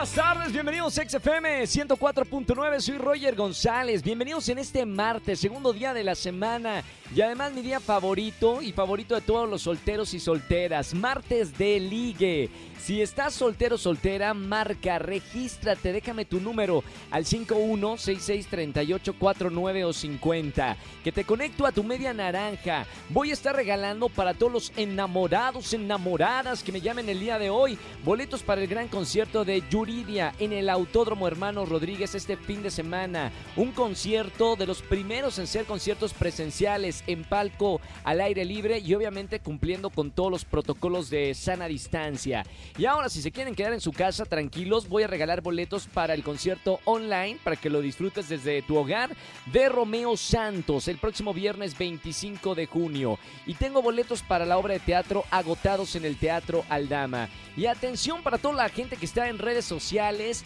Buenas tardes, bienvenidos a XFM 104.9, soy Roger González, bienvenidos en este martes, segundo día de la semana y además mi día favorito y favorito de todos los solteros y solteras, martes de ligue. Si estás soltero soltera, marca, regístrate, déjame tu número al 51663849 o 50. Que te conecto a tu media naranja. Voy a estar regalando para todos los enamorados, enamoradas que me llamen el día de hoy boletos para el gran concierto de En el Autódromo Hermano Rodríguez este fin de semana. Un concierto de los primeros en ser conciertos presenciales en palco al aire libre y obviamente cumpliendo con todos los protocolos de sana distancia. Y ahora, si se quieren quedar en su casa tranquilos, voy a regalar boletos para el concierto online para que lo disfrutes desde tu hogar de Romeo Santos el próximo viernes 25 de junio. Y tengo boletos para la obra de teatro agotados en el Teatro Aldama. Y atención para toda la gente que está en redes sociales,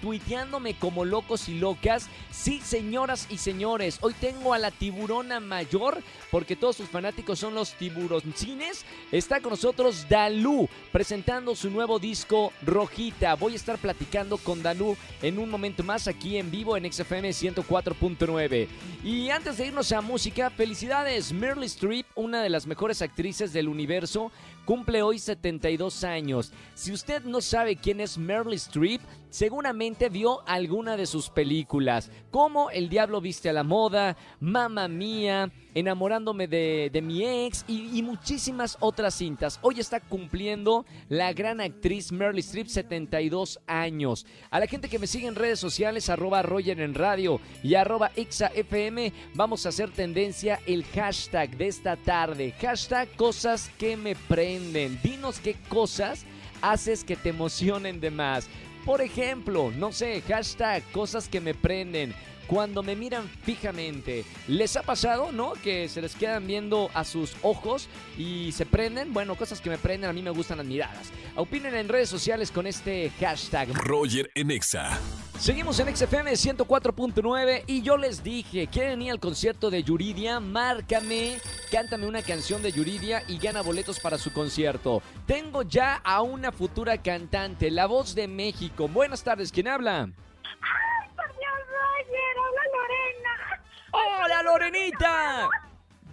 tuiteándome como locos y locas. Sí, señoras y señores, hoy tengo a la tiburona mayor, porque todos sus fanáticos son los tiburoncines. Está con nosotros Dalú, presentando su nuevo disco Rojita. Voy a estar platicando con Dalú en un momento más aquí en vivo en XFM 104.9. Y antes de irnos a música, felicidades. Meryl Streep, una de las mejores actrices del universo, cumple hoy 72 años. Si usted no sabe quién es Meryl Streep, seguramente vio alguna de sus películas, como El Diablo Viste a la Moda, Mamma Mía, Enamorándome de, mi ex y, muchísimas otras cintas. Hoy está cumpliendo la gran actriz Meryl Streep 72 años. A la gente que me sigue en redes sociales, arroba Roger en radio y arroba FM, vamos a hacer tendencia el hashtag de esta tarde. Hashtag cosas que me prenden. Dinos qué cosas haces que te emocionen de más. Por ejemplo, no sé, hashtag cosas que me prenden. Cuando me miran fijamente, ¿les ha pasado, no? Que se les quedan viendo a sus ojos y se prenden. Bueno, cosas que me prenden, a mí me gustan las miradas. Opinen en redes sociales con este hashtag. Roger en Exa. Seguimos en XFM 104.9 y yo les dije, ¿quieren ir al concierto de Yuridia? Márcame, cántame una canción de Yuridia y gana boletos para su concierto. Tengo ya a una futura cantante, la voz de México. Buenas tardes, ¿quién habla? ¡Ay, por Dios, Roger! ¡Habla Lorena! ¡Hola, Lorenita!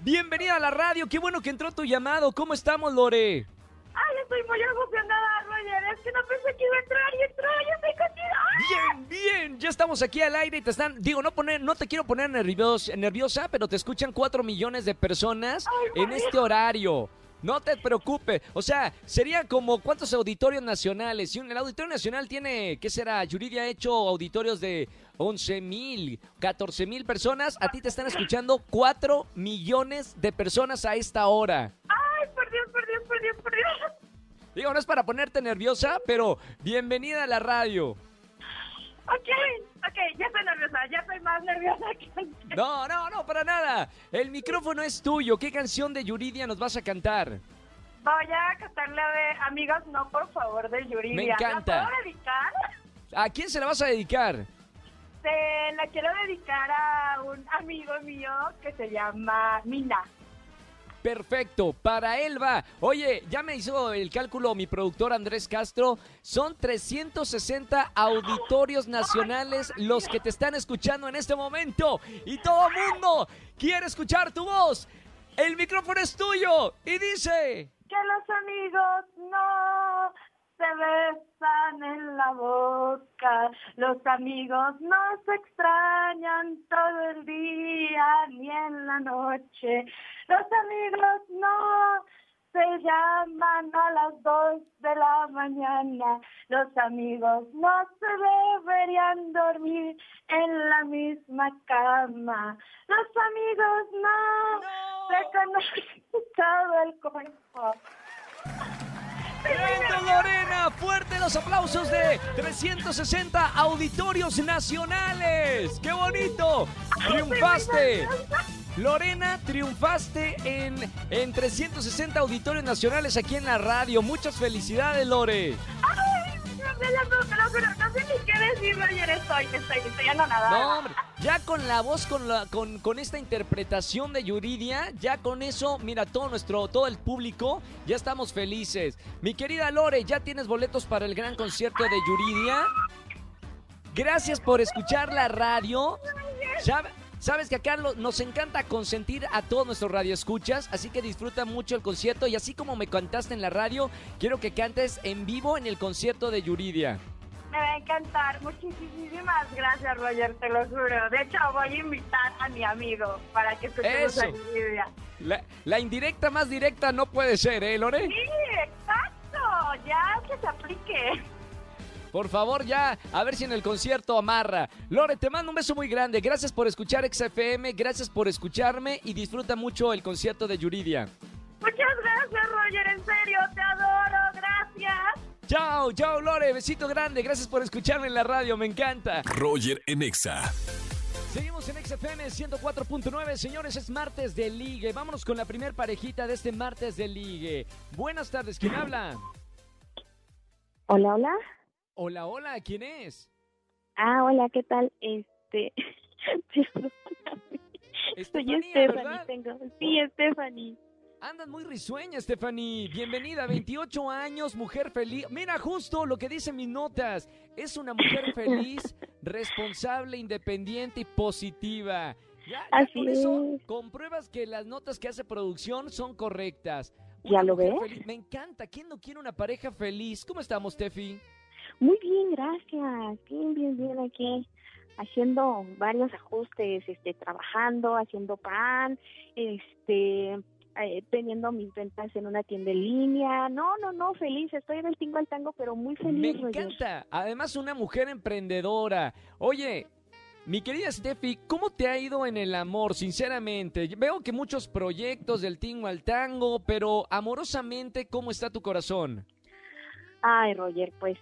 Bienvenida a la radio, qué bueno que entró tu llamado. ¿Cómo estamos, Lore? ¡Ay, estoy muy emocionada, Roger! Es que no pensé que iba a entrar y entró, yo estoy contigo. Bien, bien, ya estamos aquí al aire y te están, digo, no poner, no te quiero poner nervios, nerviosa, pero te escuchan cuatro millones de personas Ay, en María. este horario. No te preocupes, o sea, sería como cuántos auditorios nacionales. Si un- el Auditorio Nacional tiene, ¿qué será? Yuridia ha hecho auditorios de 11 mil, 14 mil personas. A ti te están escuchando 4 millones de personas a esta hora. ¡Ay, por Dios, por Dios, por Dios, por Dios! Digo, no es para ponerte nerviosa, pero bienvenida a la radio. Ok, ok, ya estoy nerviosa, ya estoy más nerviosa que antes. No, no, no, para nada. El micrófono es tuyo. ¿Qué canción de Yuridia nos vas a cantar? Voy a cantarle de Amigos No, por favor, de Yuridia. Me encanta. ¿La puedo dedicar? ¿A quién se la vas a dedicar? Se la quiero dedicar a un amigo mío que se llama Mina. Perfecto, para él va. Oye, ya me hizo el cálculo mi productor Andrés Castro. Son 360 auditorios nacionales los que te están escuchando en este momento. Y todo mundo quiere escuchar tu voz. El micrófono es tuyo. Y dice... Que los amigos no se besan en la boca, los amigos no se extrañan todo el día ni en la noche, los amigos no se llaman a las dos de la mañana, los amigos no se deberían dormir en la misma cama, los amigos no, se conocen todo el cuerpo. ¡Tremendo, Lorena! ¡Fuerte los aplausos de 360 auditorios nacionales! ¡Qué bonito! ¡Triunfaste! Lorena, triunfaste en, en 360 auditorios nacionales aquí en la radio. Muchas felicidades, Lore. ¡Ay, no, sé ni qué decir, Roger. Estoy, estoy, estoy anonadada. No, hombre, ya con la voz, con, la, con, con esta interpretación de Yuridia, ya con eso, mira, todo nuestro, todo el público, ya estamos felices. Mi querida Lore, ¿ya tienes boletos para el gran concierto de Yuridia? Gracias por escuchar la radio. Ya- Sabes que acá lo- nos encanta consentir a todos nuestros radioescuchas, así que disfruta mucho el concierto y así como me cantaste en la radio, quiero que cantes en vivo en el concierto de Yuridia. Me va a encantar. Muchísimas gracias, Roger, te lo juro. De hecho, voy a invitar a mi amigo para que escuchemos Eso. a Yuridia. La, la indirecta más directa no puede ser, ¿eh, Lore? Sí, exacto. Ya que se aplique. Por favor, ya, a ver si en el concierto amarra. Lore, te mando un beso muy grande. Gracias por escuchar XFM, gracias por escucharme y disfruta mucho el concierto de Yuridia. Muchas gracias, Roger. En serio, te adoro. Gracias. Chao, chao, Lore, besito grande. Gracias por escucharme en la radio, me encanta. Roger en Exa. Seguimos en XFM 104.9, señores, es martes de ligue. Vámonos con la primer parejita de este martes de ligue. Buenas tardes, ¿quién habla? Hola, hola. Hola, hola, ¿quién es? Ah, hola, ¿qué tal? Este. Soy Stephanie, tengo. Sí, Stephanie. Andas muy risueña, Stephanie. Bienvenida, 28 años, mujer feliz. Mira, justo lo que dicen mis notas. Es una mujer feliz, responsable, independiente y positiva. Ya, ya Así con eso es. compruebas que las notas que hace producción son correctas. ¿Ya lo ves? feliz. Me encanta. ¿Quién no quiere una pareja feliz? ¿Cómo estamos, Steffi? Muy bien, gracias. Bien, bien, bien aquí. Haciendo varios ajustes, este, trabajando, haciendo pan, este, eh, teniendo mis ventas en una tienda en línea. No, no, no, feliz. Estoy en el tingo al tango, pero muy Me feliz. Roger. encanta. Además, una mujer emprendedora. Oye, mi querida Steffi, ¿cómo te ha ido en el amor, sinceramente? Veo que muchos proyectos del tingo al tango, pero amorosamente, ¿cómo está tu corazón? Ay, Roger, pues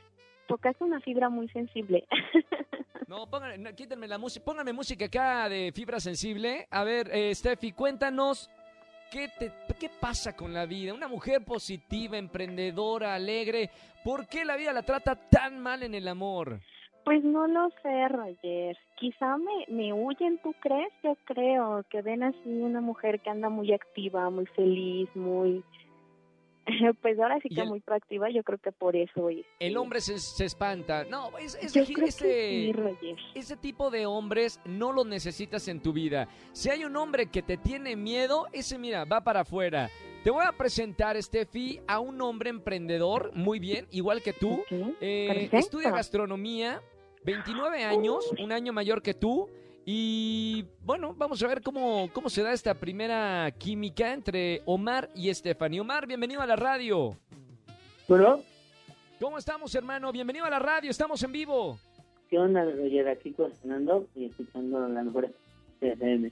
tocaste una fibra muy sensible. No, pónganme, no, quítenme la música, pónganme música acá de fibra sensible. A ver, eh, Steffi, cuéntanos, ¿qué, te, ¿qué pasa con la vida? Una mujer positiva, emprendedora, alegre, ¿por qué la vida la trata tan mal en el amor? Pues no lo sé, Roger. Quizá me, me huyen, ¿tú crees? Yo creo que ven así una mujer que anda muy activa, muy feliz, muy... Pues ahora sí que el- muy proactiva, yo creo que por eso es. El hombre se, se espanta. No, es, es- Yo creo ese- que sí, ese tipo de hombres no los necesitas en tu vida. Si hay un hombre que te tiene miedo, ese mira, va para afuera. Te voy a presentar, Steffi, a un hombre emprendedor, muy bien, igual que tú. Ok, Eh, estudia gastronomía, 29 años, un año mayor que tú. Y bueno, vamos a ver cómo, cómo se da esta primera química entre Omar y Stephanie. Omar, bienvenido a la radio. Bueno, ¿Cómo estamos, hermano? Bienvenido a la radio, estamos en vivo. ¿qué onda, Roger? Aquí cocinando y escuchando la mejor FM.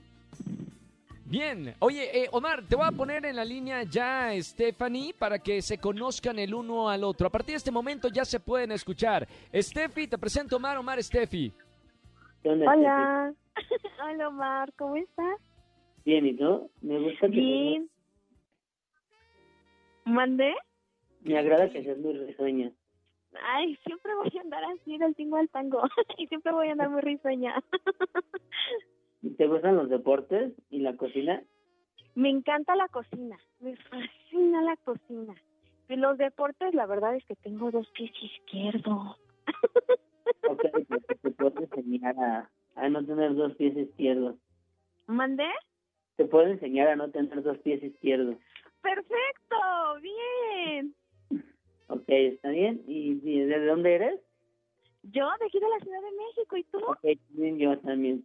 Bien, oye, eh, Omar, te voy a poner en la línea ya, Stephanie, para que se conozcan el uno al otro. A partir de este momento ya se pueden escuchar. Steffi, te presento Omar, Omar, Steffi. ¿Qué onda? Hola. Omar, ¿cómo estás? Bien, ¿y tú? Me gusta que Bien. ¿Mandé? me agrada que seas muy risueña. Ay, siempre voy a andar así del tingo al tango. y siempre voy a andar muy risueña. ¿Te gustan los deportes y la cocina? Me encanta la cocina, me fascina la cocina. De los deportes, la verdad es que tengo dos pies izquierdos. Ok, pues te puedo enseñar a, a no tener dos pies izquierdos. ¿Mandé? Te puedo enseñar a no tener dos pies izquierdos. ¡Perfecto! ¡Bien! Ok, ¿está bien? ¿Y, de dónde eres? Yo de aquí de la Ciudad de México, ¿y tú? Ok, bien, yo también.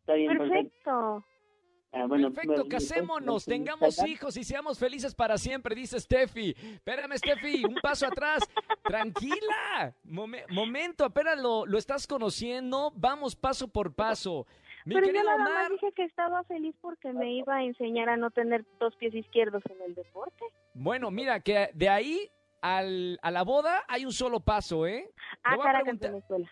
Está bien, perfecto. Perfecto. Ah, bueno, Perfecto, me- casémonos, tengamos hijos y seamos felices para siempre, dice Steffi. Espérame, Steffi, un paso atrás. Tranquila. Mome- momento, apenas lo, lo estás conociendo. Vamos paso por paso. Mi Pero yo nada Omar. más dije que estaba feliz porque me iba a enseñar a no tener dos pies izquierdos en el deporte. Bueno, mira, que de ahí al, a la boda hay un solo paso, ¿eh? Ah, Le voy a Caracas, preguntar- Venezuela.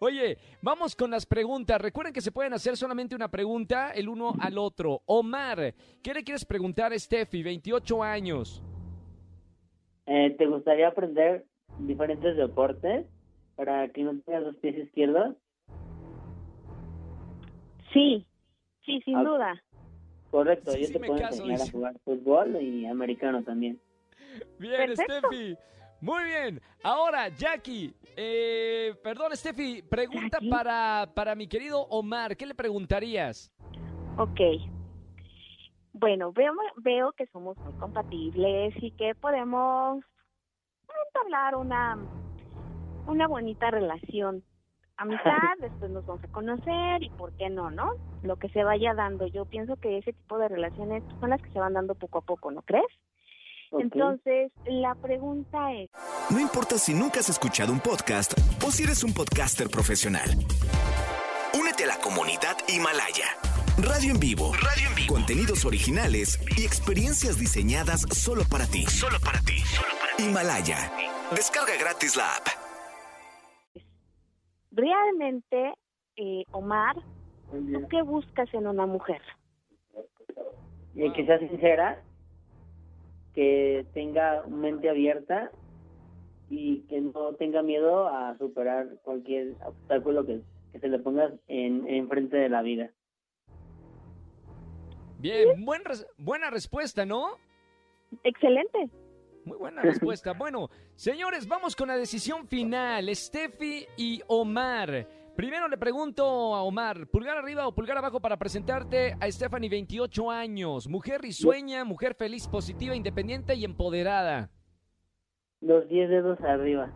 Oye, vamos con las preguntas. Recuerden que se pueden hacer solamente una pregunta el uno al otro. Omar, ¿qué le quieres preguntar a Steffi, 28 años? Eh, ¿Te gustaría aprender diferentes deportes para que no tengas los pies izquierdos. Sí, sí, sin Ah. duda. Correcto, Sí, yo sí te me puedo caso, enseñar a jugar fútbol y americano también. Bien, Perfecto. Steffi. Muy bien. Ahora, Jackie. Eh, perdón, Steffi. Pregunta para, para mi querido Omar. ¿Qué le preguntarías? Ok. Bueno, veo, veo que somos muy compatibles y que podemos entablar una, una bonita relación. Amistad, después nos vamos a conocer y por qué no, ¿no? Lo que se vaya dando. Yo pienso que ese tipo de relaciones son las que se van dando poco a poco, ¿no crees? Entonces, la pregunta es, No importa si nunca has escuchado un podcast o si eres un podcaster profesional. Únete a la comunidad Himalaya. Radio en vivo. Radio en vivo. Contenidos originales y experiencias diseñadas solo para ti. Solo para ti. Himalaya. Descarga gratis la app. realmente, eh, Omar, ¿tú qué buscas en una mujer? Y que sea sincera, que tenga mente abierta y que no tenga miedo a superar cualquier obstáculo que, que se le ponga en enfrente de la vida. Bien, buen res- buena respuesta, ¿no? Excelente. Muy buena respuesta. Bueno, señores, vamos con la decisión final. Steffi y Omar. Primero le pregunto a Omar, ¿pulgar arriba o pulgar abajo para presentarte a Stephanie, 28 años? Mujer risueña, mujer feliz, positiva, independiente y empoderada. Los 10 dedos arriba.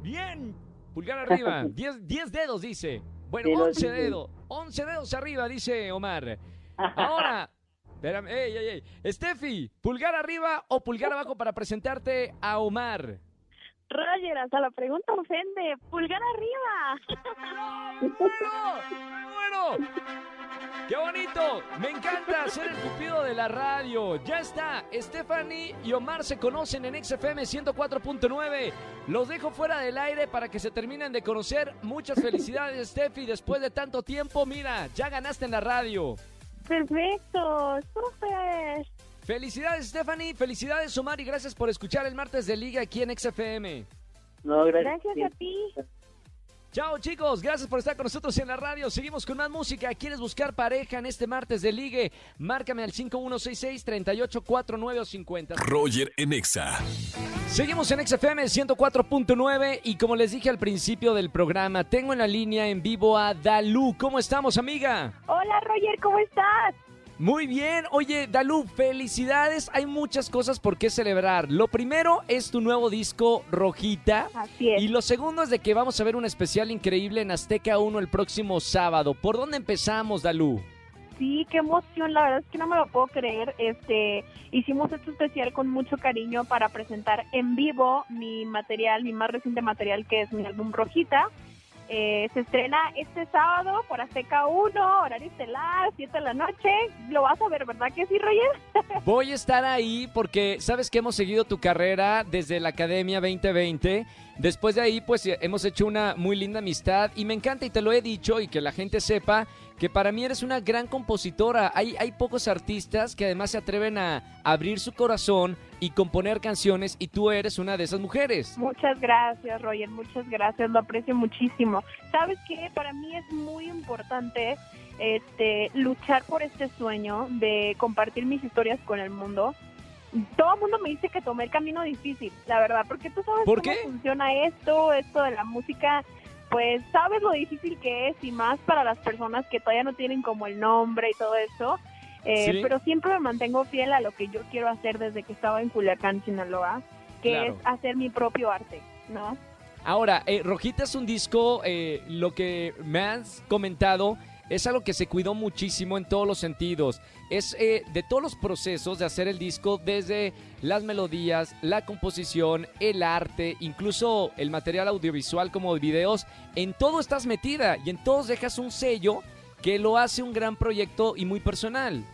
Bien, pulgar arriba. 10 10 dedos, dice. Bueno, Sí, los 11 diez. dedos. 11 dedos arriba, dice Omar. Ahora, espérame, ey, ey, ey. Steffi, ¿pulgar arriba o pulgar abajo para presentarte a Omar? Roger, hasta la pregunta ofende. Pulgar arriba. ¡Muy bueno! ¡Muy bueno! ¡Qué bonito! Me encanta ser el cupido de la radio. Ya está. Stephanie y Omar se conocen en XFM 104.9. Los dejo fuera del aire para que se terminen de conocer. Muchas felicidades, Steffi. Después de tanto tiempo, mira, ya ganaste en la radio. Perfecto, súper. Felicidades, Stephanie. Felicidades, Omar. Y gracias por escuchar el martes de Liga aquí en XFM. No, gracias. Gracias a ti. Chao chicos, gracias por estar con nosotros en la radio. Seguimos con más música. ¿Quieres buscar pareja en este martes de ligue? Márcame al 5166-384950. Roger en Exa. Seguimos en XFM 104.9 y como les dije al principio del programa, tengo en la línea en vivo a Dalú. ¿Cómo estamos, amiga? Hola, Roger, ¿cómo estás? Muy bien. Oye, Dalú, felicidades. Hay muchas cosas por qué celebrar. Lo primero es tu nuevo disco, Rojita. Así es. Y lo segundo es de que vamos a ver un especial increíble en Azteca 1 el próximo sábado. ¿Por dónde empezamos, Dalú? Sí, qué emoción, la verdad es que no me lo puedo creer. Este, hicimos esto especial con mucho cariño para presentar en vivo mi material, mi más reciente material que es mi álbum Rojita. Eh, se estrena este sábado por Azteca 1, horario estelar, 7 de la noche. Lo vas a ver, ¿verdad que sí, Roger? Voy a estar ahí porque sabes que hemos seguido tu carrera desde la Academia 2020. Después de ahí, pues hemos hecho una muy linda amistad y me encanta y te lo he dicho y que la gente sepa que para mí eres una gran compositora. Hay, hay pocos artistas que además se atreven a abrir su corazón y componer canciones y tú eres una de esas mujeres. Muchas gracias, Roger, muchas gracias, lo aprecio muchísimo. ¿Sabes qué? Para mí es muy importante este, luchar por este sueño de compartir mis historias con el mundo. Todo el mundo me dice que tomé el camino difícil, la verdad, porque tú sabes ¿Por cómo qué? funciona esto, esto de la música, pues sabes lo difícil que es y más para las personas que todavía no tienen como el nombre y todo eso. Eh, Sí. Pero siempre me mantengo fiel a lo que yo quiero hacer desde que estaba en Culiacán, Sinaloa, que Claro. es hacer mi propio arte, ¿no? Ahora, eh, Rojita es un disco, eh, lo que me has comentado, es algo que se cuidó muchísimo en todos los sentidos. Es eh, de todos los procesos de hacer el disco, desde las melodías, la composición, el arte, incluso el material audiovisual como videos, en todo estás metida y en todos dejas un sello que lo hace un gran proyecto y muy personal.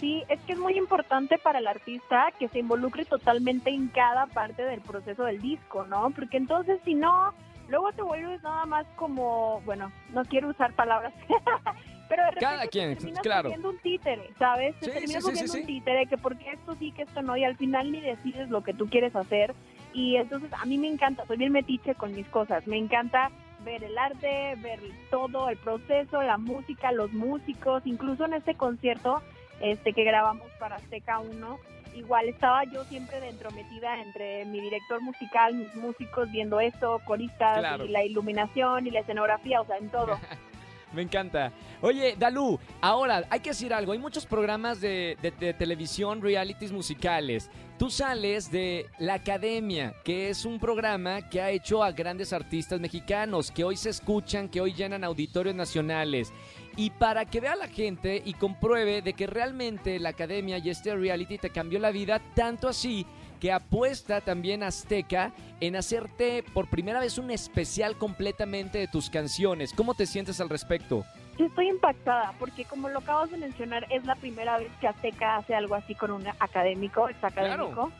Sí, es que es muy importante para el artista que se involucre totalmente en cada parte del proceso del disco, ¿no? Porque entonces si no, luego te vuelves nada más como, bueno, no quiero usar palabras, pero de repente Cada te quien, terminas claro. un títere, ¿sabes? Te Sí, terminas sí, un títere que porque esto sí, que esto no, y al final ni decides lo que tú quieres hacer. Y entonces a mí me encanta, soy bien metiche con mis cosas, me encanta ver el arte, ver todo el proceso, la música, los músicos, incluso en este concierto este que grabamos para Azteca 1, igual estaba yo siempre dentro metida entre mi director musical, mis músicos viendo esto, coristas, Claro. y la iluminación y la escenografía, o sea, en todo. Me encanta. Oye, Dalú, ahora hay que decir algo. Hay muchos programas de, de- de televisión, realities musicales. Tú sales de La Academia, que es un programa que ha hecho a grandes artistas mexicanos, que hoy se escuchan, que hoy llenan auditorios nacionales. Y para que vea la gente y compruebe de que realmente la Academia y este reality te cambió la vida, tanto así que apuesta también Azteca en hacerte por primera vez un especial completamente de tus canciones. ¿Cómo te sientes al respecto? Yo estoy impactada porque como lo acabas de mencionar, es la primera vez que Azteca hace algo así con un académico, ex académico.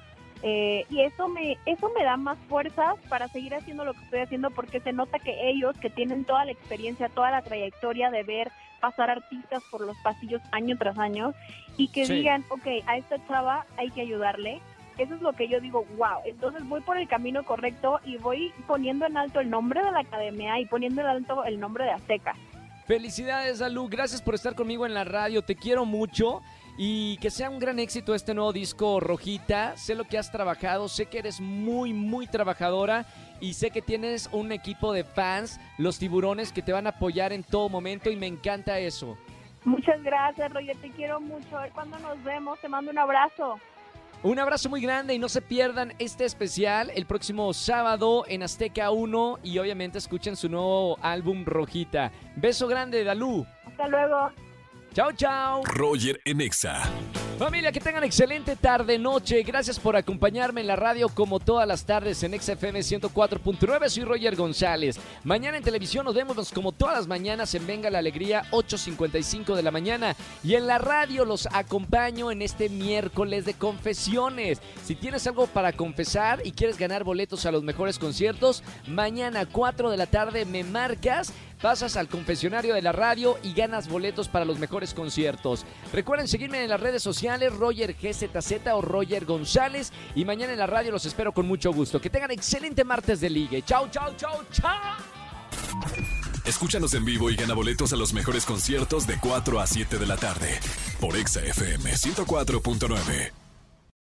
Eh, y eso me, eso me da más fuerzas para seguir haciendo lo que estoy haciendo porque se nota que ellos, que tienen toda la experiencia, toda la trayectoria de ver pasar artistas por los pasillos año tras año y que Sí. digan, ok, a esta chava hay que ayudarle. Eso es lo que yo digo, wow, entonces voy por el camino correcto y voy poniendo en alto el nombre de la academia y poniendo en alto el nombre de Azteca. Felicidades, Alú. Gracias por estar conmigo en la radio. Te quiero mucho. Y que sea un gran éxito este nuevo disco, Rojita. Sé lo que has trabajado, sé que eres muy, muy trabajadora y sé que tienes un equipo de fans, los tiburones, que te van a apoyar en todo momento y me encanta eso. Muchas gracias, Roger, te quiero mucho. A ver cuándo nos vemos, te mando un abrazo. Un abrazo muy grande y no se pierdan este especial el próximo sábado en Azteca 1 y obviamente escuchen su nuevo álbum Rojita. Beso grande, Dalú. Hasta luego. Chao, chao. Roger en Exa. Familia, que tengan excelente tarde, noche. Gracias por acompañarme en la radio como todas las tardes en XFM 104.9. Soy Roger González. Mañana en televisión nos vemos como todas las mañanas en Venga la Alegría, 8.55 de la mañana. Y en la radio los acompaño en este miércoles de confesiones. Si tienes algo para confesar y quieres ganar boletos a los mejores conciertos, mañana 4 de la tarde me marcas pasas al confesionario de la radio y ganas boletos para los mejores conciertos. Recuerden seguirme en las redes sociales, Roger GZZ o Roger González. Y mañana en la radio los espero con mucho gusto. Que tengan excelente martes de ligue. Chau, chau, chau, chau. Escúchanos en vivo y gana boletos a los mejores conciertos de 4 a 7 de la tarde por Exa FM 104.9.